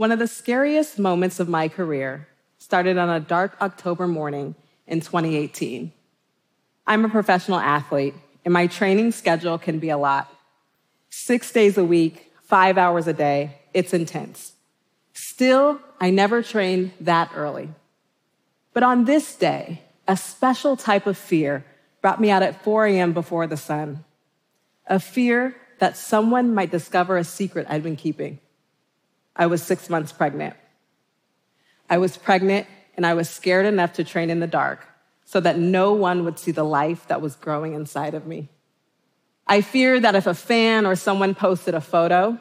One of the scariest moments of my career started on a dark October morning in 2018. I'm a professional athlete, and my training schedule can be a lot. Six days a week, five hours a day, it's intense. Still, I never trained that early. But on this day, a special type of fear brought me out at 4 a.m. before the sun. A fear that someone might discover a secret I'd been keeping. I was six months pregnant. I was pregnant and I was scared enough to train in the dark so that no one would see the life that was growing inside of me. I feared that if a fan or someone posted a photo,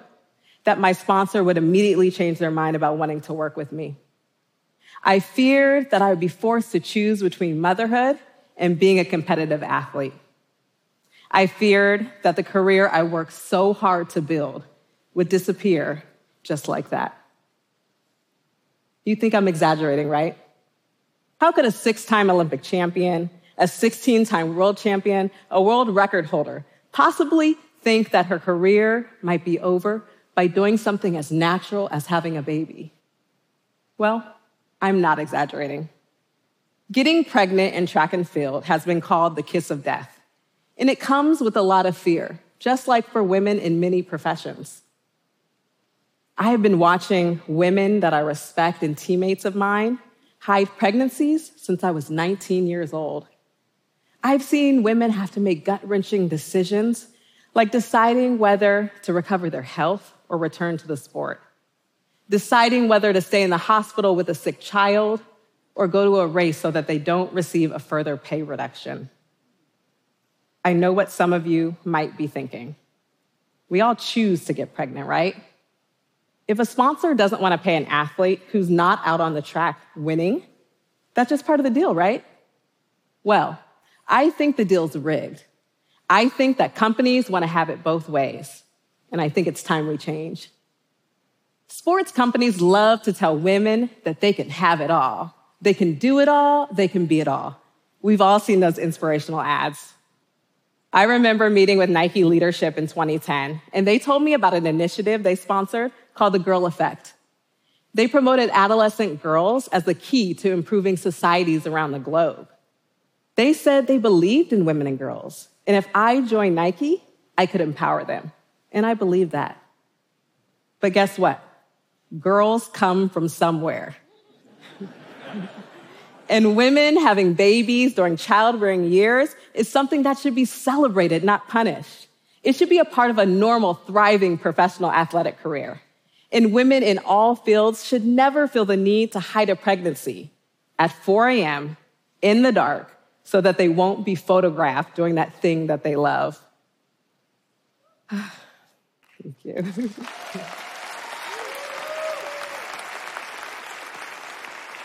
that my sponsor would immediately change their mind about wanting to work with me. I feared that I would be forced to choose between motherhood and being a competitive athlete. I feared that the career I worked so hard to build would disappear just like that. You think I'm exaggerating, right? How could a six time Olympic champion, a 16 time world champion, a world record holder possibly think that her career might be over by doing something as natural as having a baby? Well, I'm not exaggerating. Getting pregnant in track and field has been called the kiss of death, and it comes with a lot of fear, just like for women in many professions. I have been watching women that I respect and teammates of mine hide pregnancies since I was 19 years old. I've seen women have to make gut wrenching decisions, like deciding whether to recover their health or return to the sport deciding whether to stay in the hospital with a sick child or go to a race so that they don't receive a further pay reduction. I know what some of you might be thinking. We all choose to get pregnant, right? If a sponsor doesn't want to pay an athlete who's not out on the track winning, that's just part of the deal, right? Well, I think the deal's rigged. I think that companies want to have it both ways, and I think it's time we change. Sports companies love to tell women that they can have it all. They can do it all, they can be it all. We've all seen those inspirational ads. I remember meeting with Nike leadership in 2010, and they told me about an initiative they sponsored called the Girl Effect. They promoted adolescent girls as the key to improving societies around the globe. They said they believed in women and girls, and if I joined Nike, I could empower them. And I believe that. But guess what? girls come from somewhere. and women having babies during childbearing years is something that should be celebrated, not punished. It should be a part of a normal, thriving professional athletic career. And women in all fields should never feel the need to hide a pregnancy at 4 a.m. in the dark so that they won't be photographed doing that thing that they love. Thank you.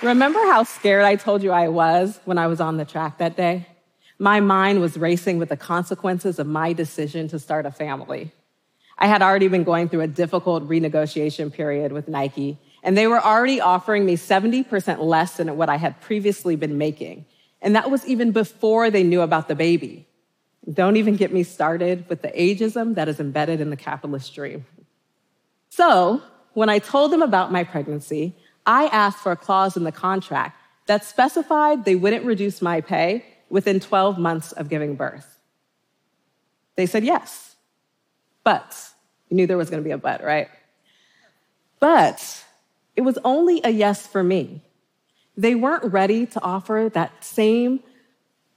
Remember how scared I told you I was when I was on the track that day? My mind was racing with the consequences of my decision to start a family. I had already been going through a difficult renegotiation period with Nike, and they were already offering me 70% less than what I had previously been making. And that was even before they knew about the baby. Don't even get me started with the ageism that is embedded in the capitalist dream. So, when I told them about my pregnancy, I asked for a clause in the contract that specified they wouldn't reduce my pay within 12 months of giving birth. They said yes. But, you knew there was going to be a but, right? But it was only a yes for me. They weren't ready to offer that same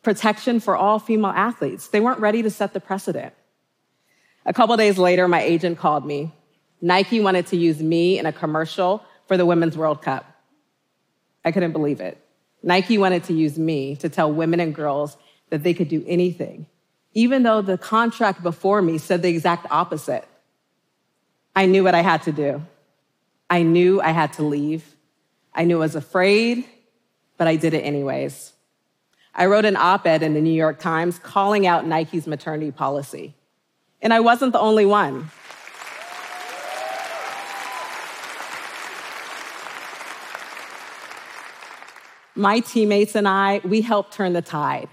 protection for all female athletes. They weren't ready to set the precedent. A couple days later, my agent called me. Nike wanted to use me in a commercial for the Women's World Cup. I couldn't believe it. Nike wanted to use me to tell women and girls that they could do anything, even though the contract before me said the exact opposite. I knew what I had to do. I knew I had to leave. I knew I was afraid, but I did it anyways. I wrote an op ed in the New York Times calling out Nike's maternity policy. And I wasn't the only one. My teammates and I, we helped turn the tide.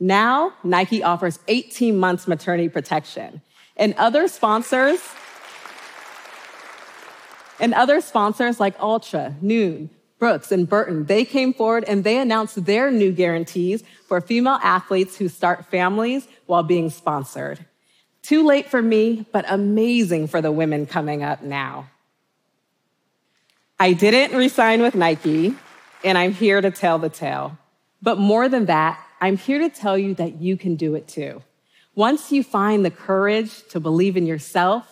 Now, Nike offers 18 months maternity protection. And other sponsors, And other sponsors like Altra, Nuun, Brooks, and Burton, they came forward and they announced their new guarantees for female athletes who start families while being sponsored. Too late for me, but amazing for the women coming up now. I didn't resign with Nike, and I'm here to tell the tale. But more than that, I'm here to tell you that you can do it too. Once you find the courage to believe in yourself,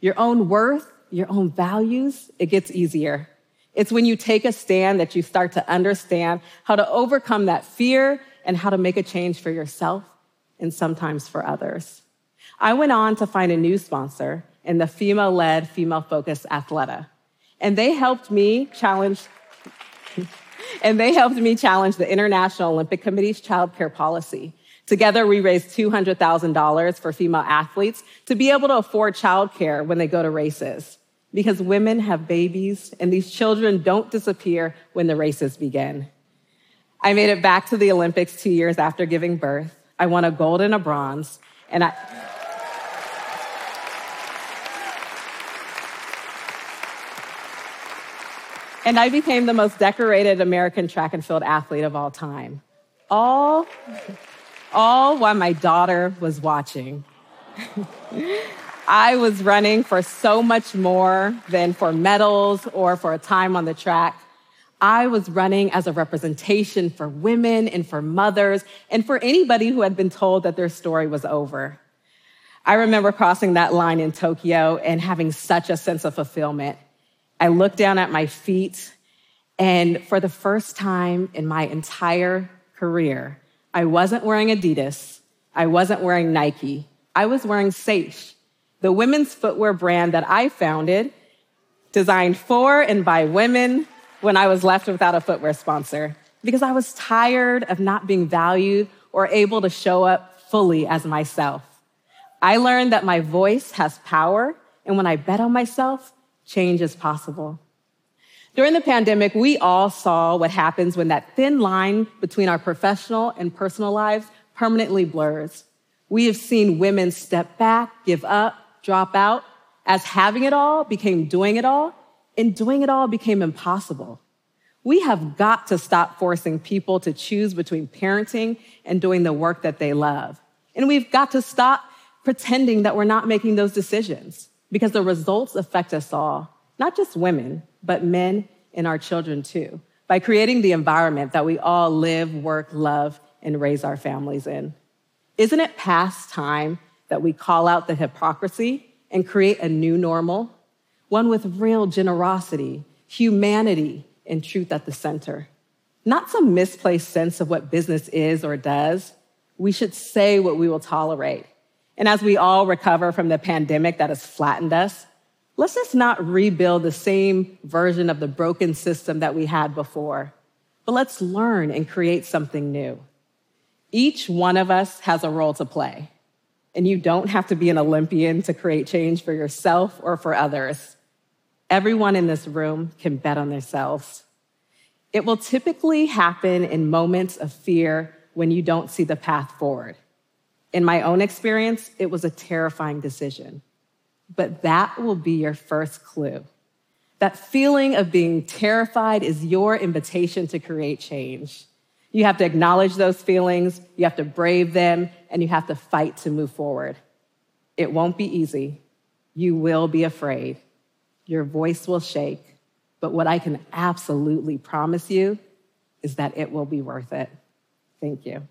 your own worth, your own values, it gets easier. It's when you take a stand that you start to understand how to overcome that fear and how to make a change for yourself and sometimes for others. I went on to find a new sponsor in the female led, female focused Athleta. And they helped me challenge, and they helped me challenge the International Olympic Committee's childcare policy. Together, we raised $200,000 for female athletes to be able to afford childcare when they go to races. Because women have babies and these children don't disappear when the races begin. I made it back to the Olympics two years after giving birth. I won a gold and a bronze, and I, and I became the most decorated American track and field athlete of all time. All, all while my daughter was watching. I was running for so much more than for medals or for a time on the track. I was running as a representation for women and for mothers and for anybody who had been told that their story was over. I remember crossing that line in Tokyo and having such a sense of fulfillment. I looked down at my feet, and for the first time in my entire career, I wasn't wearing Adidas. I wasn't wearing Nike. I was wearing Saysh, the women's footwear brand that I founded, designed for and by women when I was left without a footwear sponsor, because I was tired of not being valued or able to show up fully as myself. I learned that my voice has power, and when I bet on myself, change is possible. During the pandemic, we all saw what happens when that thin line between our professional and personal lives permanently blurs. We have seen women step back, give up, drop out, as having it all became doing it all, and doing it all became impossible. We have got to stop forcing people to choose between parenting and doing the work that they love. And we've got to stop pretending that we're not making those decisions because the results affect us all, not just women, but men and our children too, by creating the environment that we all live, work, love, and raise our families in. Isn't it past time that we call out the hypocrisy and create a new normal? One with real generosity, humanity, and truth at the center. Not some misplaced sense of what business is or does. We should say what we will tolerate and as we all recover from the pandemic that has flattened us, let's just not rebuild the same version of the broken system that we had before, but let's learn and create something new. Each one of us has a role to play, and you don't have to be an Olympian to create change for yourself or for others. Everyone in this room can bet on themselves. It will typically happen in moments of fear when you don't see the path forward. In my own experience, it was a terrifying decision. But that will be your first clue. That feeling of being terrified is your invitation to create change. You have to acknowledge those feelings, you have to brave them, and you have to fight to move forward. It won't be easy. You will be afraid. Your voice will shake. But what I can absolutely promise you is that it will be worth it. Thank you.